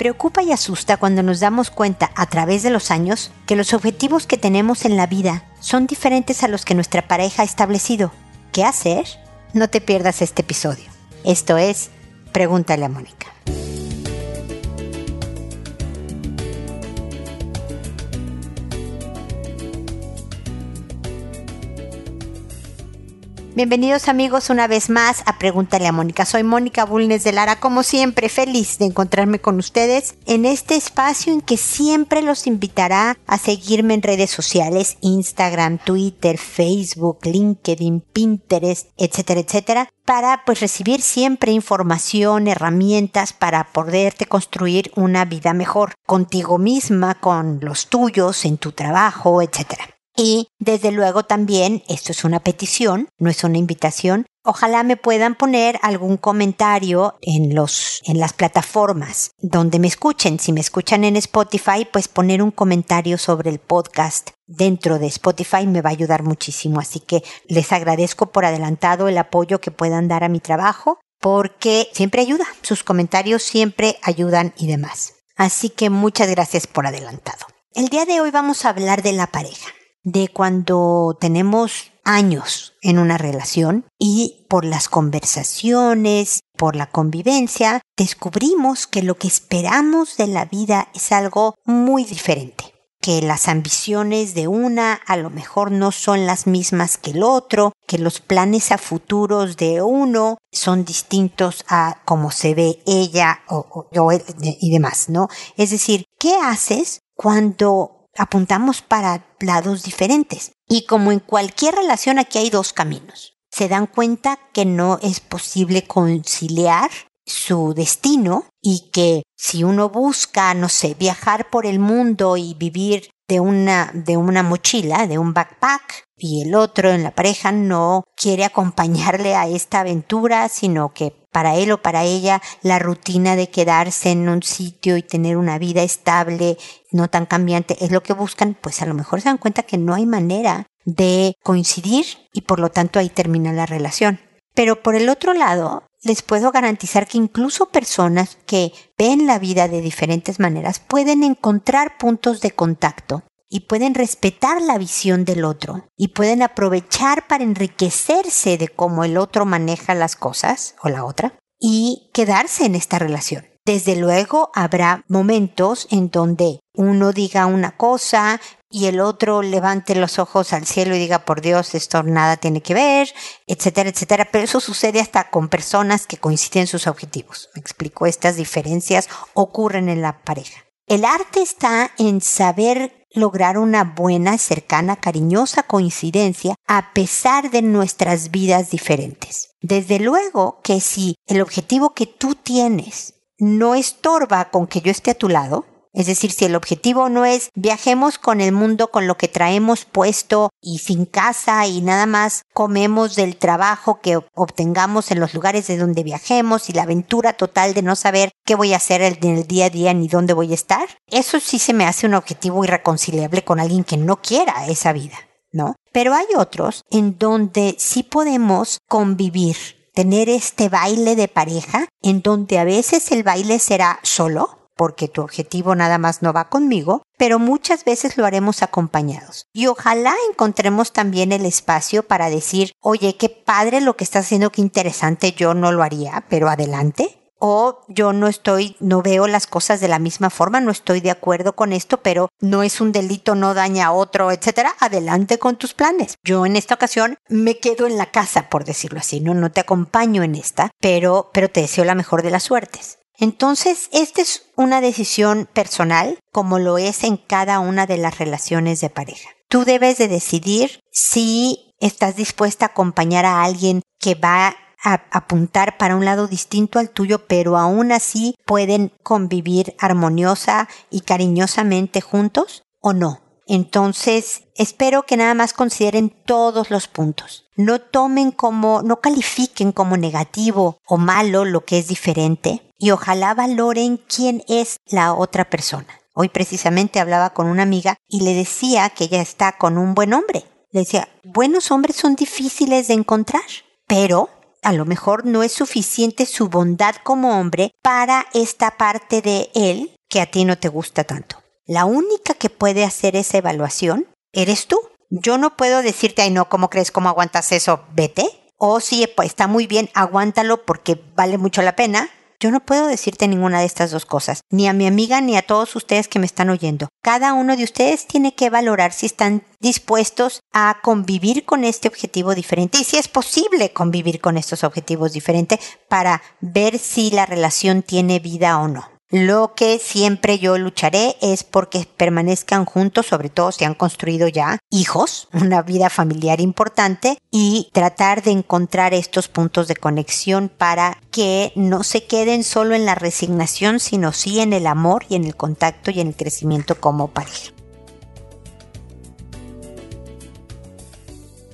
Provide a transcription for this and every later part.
Preocupa y asusta cuando nos damos cuenta a través de los años que los objetivos que tenemos en la vida son diferentes a los que nuestra pareja ha establecido. ¿Qué hacer? No te pierdas este episodio. Esto es Pregúntale a Mónica. Bienvenidos amigos una vez más a Pregúntale a Mónica. Soy Mónica Bulnes de Lara, como siempre feliz de encontrarme con ustedes en este espacio en que siempre los invitará a seguirme en redes sociales, Instagram, Twitter, Facebook, LinkedIn, Pinterest, etcétera, etcétera, para pues recibir siempre información, herramientas para poderte construir una vida mejor contigo misma, con los tuyos, en tu trabajo, etcétera. Y desde luego también, esto es una petición, no es una invitación. Ojalá me puedan poner algún comentario en los, en las plataformas donde me escuchen. Si me escuchan en Spotify, pues poner un comentario sobre el podcast dentro de Spotify me va a ayudar muchísimo. Así que les agradezco por adelantado el apoyo que puedan dar a mi trabajo porque siempre ayuda. Sus comentarios siempre ayudan y demás. Así que muchas gracias por adelantado. El día de hoy vamos a hablar de la pareja de cuando tenemos años en una relación y por las conversaciones, por la convivencia, descubrimos que lo que esperamos de la vida es algo muy diferente que las ambiciones de una a lo mejor no son las mismas que el otro, que los planes a futuros de uno son distintos a cómo se ve ella o, yo y demás, ¿no? Es decir, ¿qué haces cuando apuntamos para lados diferentes. Y como en cualquier relación aquí hay dos caminos. Se dan cuenta que no es posible conciliar su destino y que si uno busca, no sé, viajar por el mundo y vivir de una, de una mochila, de un backpack, y el otro en la pareja no quiere acompañarle a esta aventura, sino que para él o para ella la rutina de quedarse en un sitio y tener una vida estable, no tan cambiante, es lo que buscan, pues a lo mejor se dan cuenta que no hay manera de coincidir y por lo tanto ahí termina la relación. Pero por el otro lado, les puedo garantizar que incluso personas que ven la vida de diferentes maneras pueden encontrar puntos de contacto y pueden respetar la visión del otro y pueden aprovechar para enriquecerse de cómo el otro maneja las cosas o la otra y quedarse en esta relación. Desde luego habrá momentos en donde uno diga una cosa y el otro levante los ojos al cielo y diga, por Dios, esto nada tiene que ver, etcétera, etcétera. Pero eso sucede hasta con personas que coinciden sus objetivos. Me explico, estas diferencias ocurren en la pareja. El arte está en saber lograr una buena, cercana, cariñosa coincidencia a pesar de nuestras vidas diferentes. Desde luego que si el objetivo que tú tienes no estorba con que yo esté a tu lado, es decir, si el objetivo no es viajemos con el mundo con lo que traemos puesto y sin casa y nada más comemos del trabajo que obtengamos en los lugares de donde viajemos y la aventura total de no saber qué voy a hacer en el día a día ni dónde voy a estar, eso sí se me hace un objetivo irreconciliable con alguien que no quiera esa vida, ¿no? Pero hay otros en donde sí podemos convivir tener este baile de pareja en donde a veces el baile será solo porque tu objetivo nada más no va conmigo, pero muchas veces lo haremos acompañados. Y ojalá encontremos también el espacio para decir, oye, qué padre lo que estás haciendo, qué interesante, yo no lo haría, pero adelante o yo no estoy, no veo las cosas de la misma forma, no estoy de acuerdo con esto, pero no es un delito, no daña a otro, etcétera. Adelante con tus planes. Yo en esta ocasión me quedo en la casa, por decirlo así, no, no te acompaño en esta, pero, pero te deseo la mejor de las suertes. Entonces, esta es una decisión personal, como lo es en cada una de las relaciones de pareja. Tú debes de decidir si estás dispuesta a acompañar a alguien que va a apuntar para un lado distinto al tuyo, pero aún así pueden convivir armoniosa y cariñosamente juntos o no. Entonces, espero que nada más consideren todos los puntos. No tomen como, no califiquen como negativo o malo lo que es diferente y ojalá valoren quién es la otra persona. Hoy precisamente hablaba con una amiga y le decía que ella está con un buen hombre. Le decía, buenos hombres son difíciles de encontrar, pero a lo mejor no es suficiente su bondad como hombre para esta parte de él que a ti no te gusta tanto. La única que puede hacer esa evaluación eres tú. Yo no puedo decirte, ay no, ¿cómo crees? ¿Cómo aguantas eso? Vete. O si pues, está muy bien, aguántalo porque vale mucho la pena. Yo no puedo decirte ninguna de estas dos cosas, ni a mi amiga ni a todos ustedes que me están oyendo. Cada uno de ustedes tiene que valorar si están dispuestos a convivir con este objetivo diferente y si es posible convivir con estos objetivos diferentes para ver si la relación tiene vida o no. Lo que siempre yo lucharé es porque permanezcan juntos, sobre todo si han construido ya hijos, una vida familiar importante y tratar de encontrar estos puntos de conexión para que no se queden solo en la resignación, sino sí en el amor y en el contacto y en el crecimiento como pareja.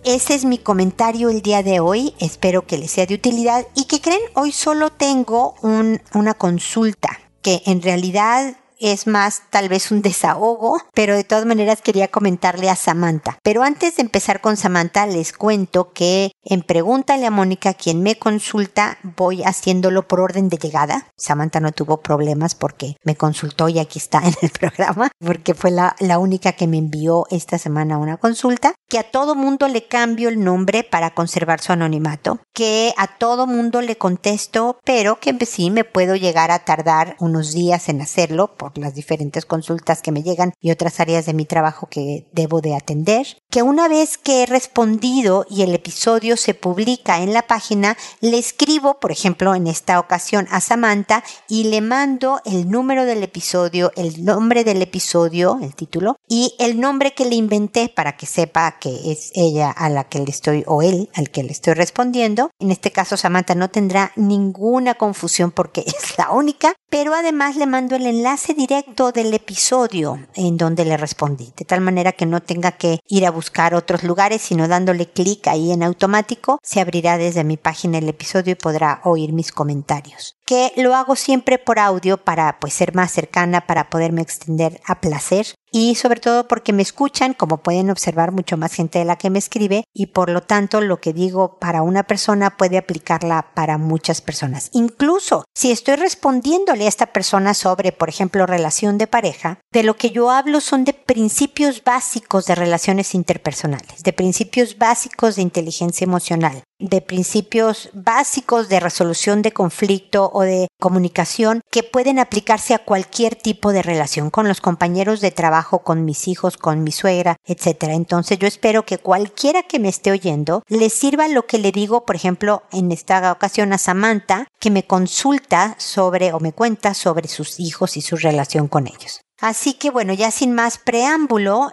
Ese es mi comentario el día de hoy. Espero que les sea de utilidad. ¿Y que creen? Hoy solo tengo una consulta que en realidad es más tal vez un desahogo, pero de todas maneras quería comentarle a Samantha. Pero antes de empezar con Samantha, les cuento que en Pregúntale a Mónica, quien me consulta, voy haciéndolo por orden de llegada. Samantha no tuvo problemas porque me consultó y aquí está en el programa, porque fue la, la única que me envió esta semana una consulta. Que a todo mundo le cambio el nombre para conservar su anonimato. Que a todo mundo le contesto, pero que sí me puedo llegar a tardar unos días en hacerlo las diferentes consultas que me llegan y otras áreas de mi trabajo que debo de atender, que una vez que he respondido y el episodio se publica en la página, le escribo, por ejemplo, en esta ocasión a Samantha y le mando el número del episodio, el nombre del episodio, el título, y el nombre que le inventé para que sepa que es ella a la que le estoy, o él al que le estoy respondiendo. En este caso, Samantha no tendrá ninguna confusión porque es la única, pero además le mando el enlace directo del episodio en donde le respondí, de tal manera que no tenga que ir a buscar otros lugares, sino dándole clic ahí en automático, se abrirá desde mi página el episodio y podrá oír mis comentarios. Que lo hago siempre por audio para pues ser más cercana, para poderme extender a placer y sobre todo porque me escuchan, como pueden observar mucho más gente de la que me escribe y por lo tanto lo que digo para una persona puede aplicarla para muchas personas. Incluso si estoy respondiéndole a esta persona sobre, por ejemplo, relación de pareja, de lo que yo hablo son de principios básicos de relaciones interpersonales, de principios básicos de inteligencia emocional, de principios básicos de resolución de conflicto o de comunicación que pueden aplicarse a cualquier tipo de relación con los compañeros de trabajo, con mis hijos, con mi suegra, etc. Entonces yo espero que cualquiera que me esté oyendo le sirva lo que le digo, por ejemplo, en esta ocasión a Samantha, que me consulta sobre o me cuenta sobre sus hijos y su relación con ellos. Así que bueno, ya sin más preámbulo,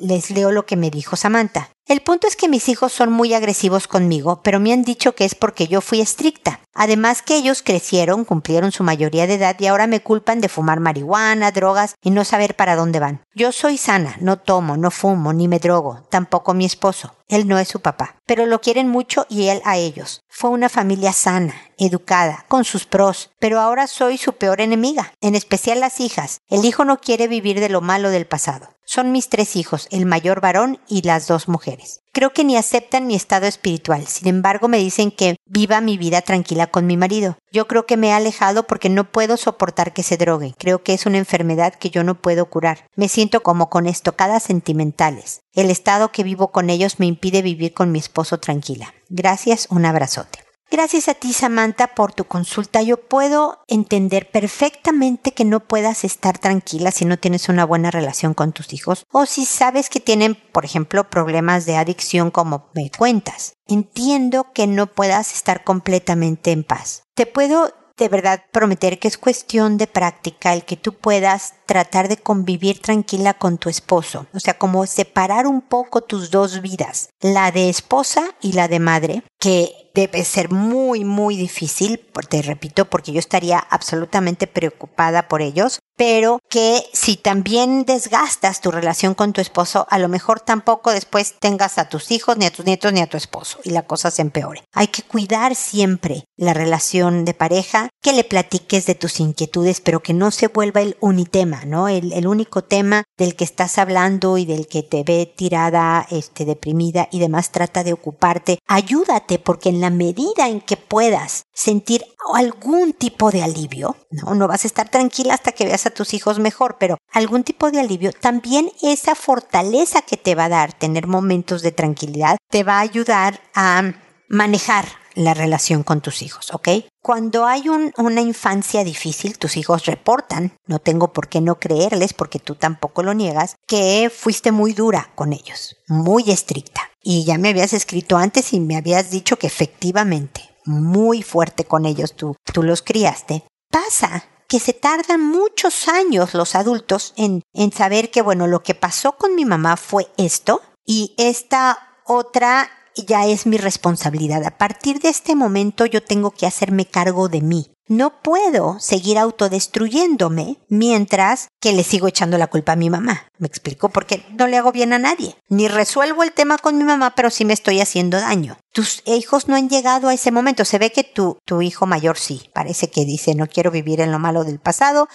les leo lo que me dijo Samantha. El punto es que mis hijos son muy agresivos conmigo, pero me han dicho que es porque yo fui estricta. Además que ellos crecieron, cumplieron su mayoría de edad y ahora me culpan de fumar marihuana, drogas y no saber para dónde van. Yo soy sana, no tomo, no fumo, ni me drogo, tampoco mi esposo. Él no es su papá, pero lo quieren mucho y él a ellos. Fue una familia sana, educada, con sus pros, pero ahora soy su peor enemiga, en especial las hijas. El hijo no quiere vivir de lo malo del pasado. Son mis tres hijos, el mayor varón y las dos mujeres. Creo que ni aceptan mi estado espiritual, sin embargo me dicen que viva mi vida tranquila con mi marido. Yo creo que me he alejado porque no puedo soportar que se drogue. Creo que es una enfermedad que yo no puedo curar. Me siento como con estocadas sentimentales. El estado que vivo con ellos me impide vivir con mi esposo tranquila. Gracias, un abrazote. Gracias a ti, Samantha, por tu consulta. Yo puedo entender perfectamente que no puedas estar tranquila si no tienes una buena relación con tus hijos o si sabes que tienen, por ejemplo, problemas de adicción como me cuentas. Entiendo que no puedas estar completamente en paz. Te puedo de verdad prometer que es cuestión de práctica el que tú puedas tratar de convivir tranquila con tu esposo. O sea, como separar un poco tus dos vidas, la de esposa y la de madre, que debe ser muy, muy difícil, te repito, porque yo estaría absolutamente preocupada por ellos, pero que si también desgastas tu relación con tu esposo, a lo mejor tampoco después tengas a tus hijos, ni a tus nietos, ni a tu esposo, y la cosa se empeore. Hay que cuidar siempre la relación de pareja, que le platiques de tus inquietudes, pero que no se vuelva el unitema, ¿no? El, el único tema del que estás hablando y del que te ve tirada, este, deprimida y demás, trata de ocuparte. Ayúdate, porque en la la medida en que puedas sentir algún tipo de alivio, no, no vas a estar tranquila hasta que veas a tus hijos mejor, pero algún tipo de alivio, también esa fortaleza que te va a dar tener momentos de tranquilidad te va a ayudar a manejar la relación con tus hijos, ¿ok? Cuando hay una infancia difícil, tus hijos reportan, no tengo por qué no creerles porque tú tampoco lo niegas, que fuiste muy dura con ellos, muy estricta. Y ya me habías escrito antes y me habías dicho que efectivamente, muy fuerte con ellos tú, tú los criaste. Pasa que se tardan muchos años los adultos en, en saber que, bueno, lo que pasó con mi mamá fue esto y esta otra ya es mi responsabilidad. A partir de este momento yo tengo que hacerme cargo de mí. No puedo seguir autodestruyéndome mientras que le sigo echando la culpa a mi mamá. Me explico porque no le hago bien a nadie. Ni resuelvo el tema con mi mamá, pero sí me estoy haciendo daño. Tus hijos no han llegado a ese momento. Se ve que tu, tu hijo mayor sí. Parece que dice no quiero vivir en lo malo del pasado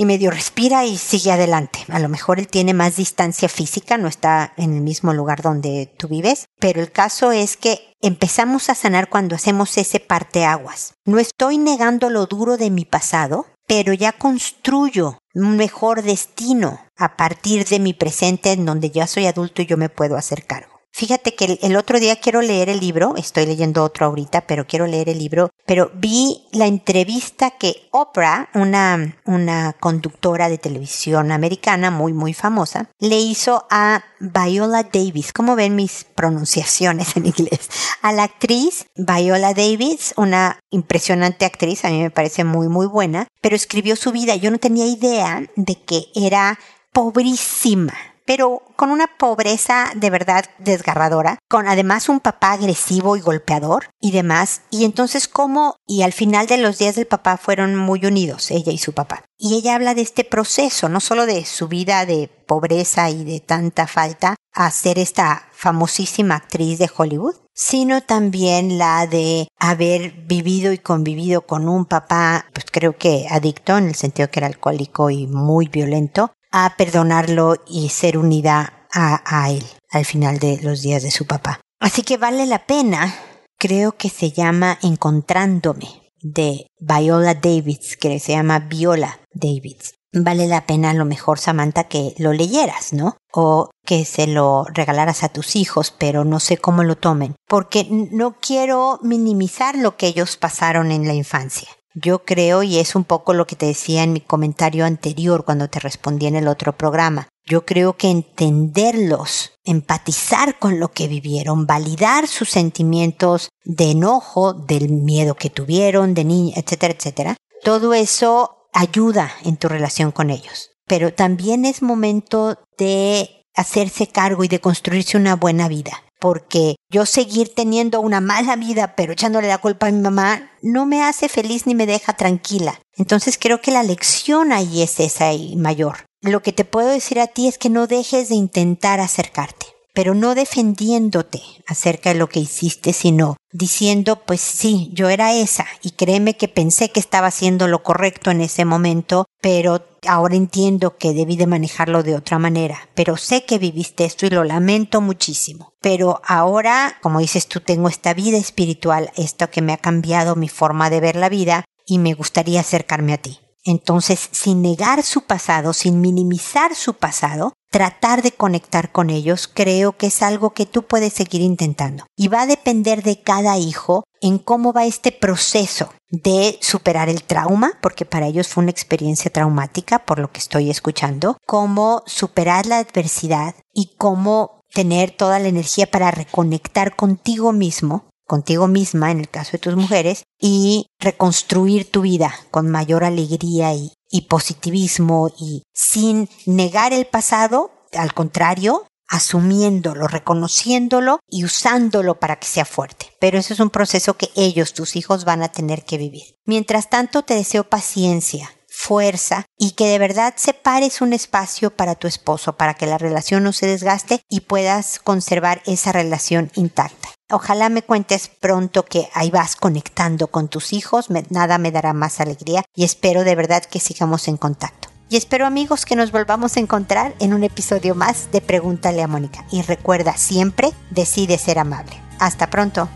y medio respira y sigue adelante. A lo mejor él tiene más distancia física, no está en el mismo lugar donde tú vives, pero el caso es que empezamos a sanar cuando hacemos ese parteaguas. No estoy negando lo duro de mi pasado, pero ya construyo un mejor destino a partir de mi presente en donde ya soy adulto y yo me puedo hacer cargo. Fíjate que el, otro día quiero leer el libro, estoy leyendo otro ahorita, pero quiero leer el libro, pero vi la entrevista que Oprah, una, una conductora de televisión americana muy, muy famosa, le hizo a Viola Davis. ¿Cómo ven mis pronunciaciones en inglés? A la actriz Viola Davis, una impresionante actriz, a mí me parece muy, muy buena, pero escribió su vida. Yo no tenía idea de que era pobrísima pero con una pobreza de verdad desgarradora, con además un papá agresivo y golpeador y demás. Y entonces cómo, y al final de los días del papá fueron muy unidos, ella y su papá. Y ella habla de este proceso, no solo de su vida de pobreza y de tanta falta a ser esta famosísima actriz de Hollywood, sino también la de haber vivido y convivido con un papá, pues creo que adicto en el sentido que era alcohólico y muy violento, a perdonarlo y ser unida a, él al final de los días de su papá. Así que vale la pena, creo que se llama Encontrándome de Viola Davids, que se llama Viola Davids. Vale la pena a lo mejor, Samantha, que lo leyeras, ¿no? O que se lo regalaras a tus hijos, pero no sé cómo lo tomen, porque no quiero minimizar lo que ellos pasaron en la infancia. Yo creo, y es un poco lo que te decía en mi comentario anterior cuando te respondí en el otro programa, yo creo que entenderlos, empatizar con lo que vivieron, validar sus sentimientos de enojo, del miedo que tuvieron, de niña, etcétera, etcétera, todo eso ayuda en tu relación con ellos. Pero también es momento de hacerse cargo y de construirse una buena vida porque yo seguir teniendo una mala vida pero echándole la culpa a mi mamá no me hace feliz ni me deja tranquila. Entonces creo que la lección ahí es esa y mayor. Lo que te puedo decir a ti es que no dejes de intentar acercarte pero no defendiéndote acerca de lo que hiciste, sino diciendo, pues sí, yo era esa, y créeme que pensé que estaba haciendo lo correcto en ese momento, pero ahora entiendo que debí de manejarlo de otra manera, pero sé que viviste esto y lo lamento muchísimo. Pero ahora, como dices tú, tengo esta vida espiritual, esto que me ha cambiado mi forma de ver la vida, y me gustaría acercarme a ti. Entonces, sin negar su pasado, sin minimizar su pasado, tratar de conectar con ellos, creo que es algo que tú puedes seguir intentando. Y va a depender de cada hijo en cómo va este proceso de superar el trauma, porque para ellos fue una experiencia traumática, por lo que estoy escuchando, cómo superar la adversidad y cómo tener toda la energía para reconectar contigo mismo contigo misma, en el caso de tus mujeres, y reconstruir tu vida con mayor alegría y, positivismo y sin negar el pasado, al contrario, asumiéndolo, reconociéndolo y usándolo para que sea fuerte. Pero eso es un proceso que ellos, tus hijos, van a tener que vivir. Mientras tanto, te deseo paciencia, fuerza y que de verdad separes un espacio para tu esposo, para que la relación no se desgaste y puedas conservar esa relación intacta. Ojalá me cuentes pronto que ahí vas conectando con tus hijos, nada me dará más alegría y espero de verdad que sigamos en contacto. Y espero amigos que nos volvamos a encontrar en un episodio más de Pregúntale a Mónica. Y recuerda siempre, decide ser amable. Hasta pronto.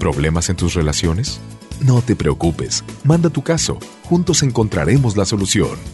¿Problemas en tus relaciones? No te preocupes, manda tu caso, juntos encontraremos la solución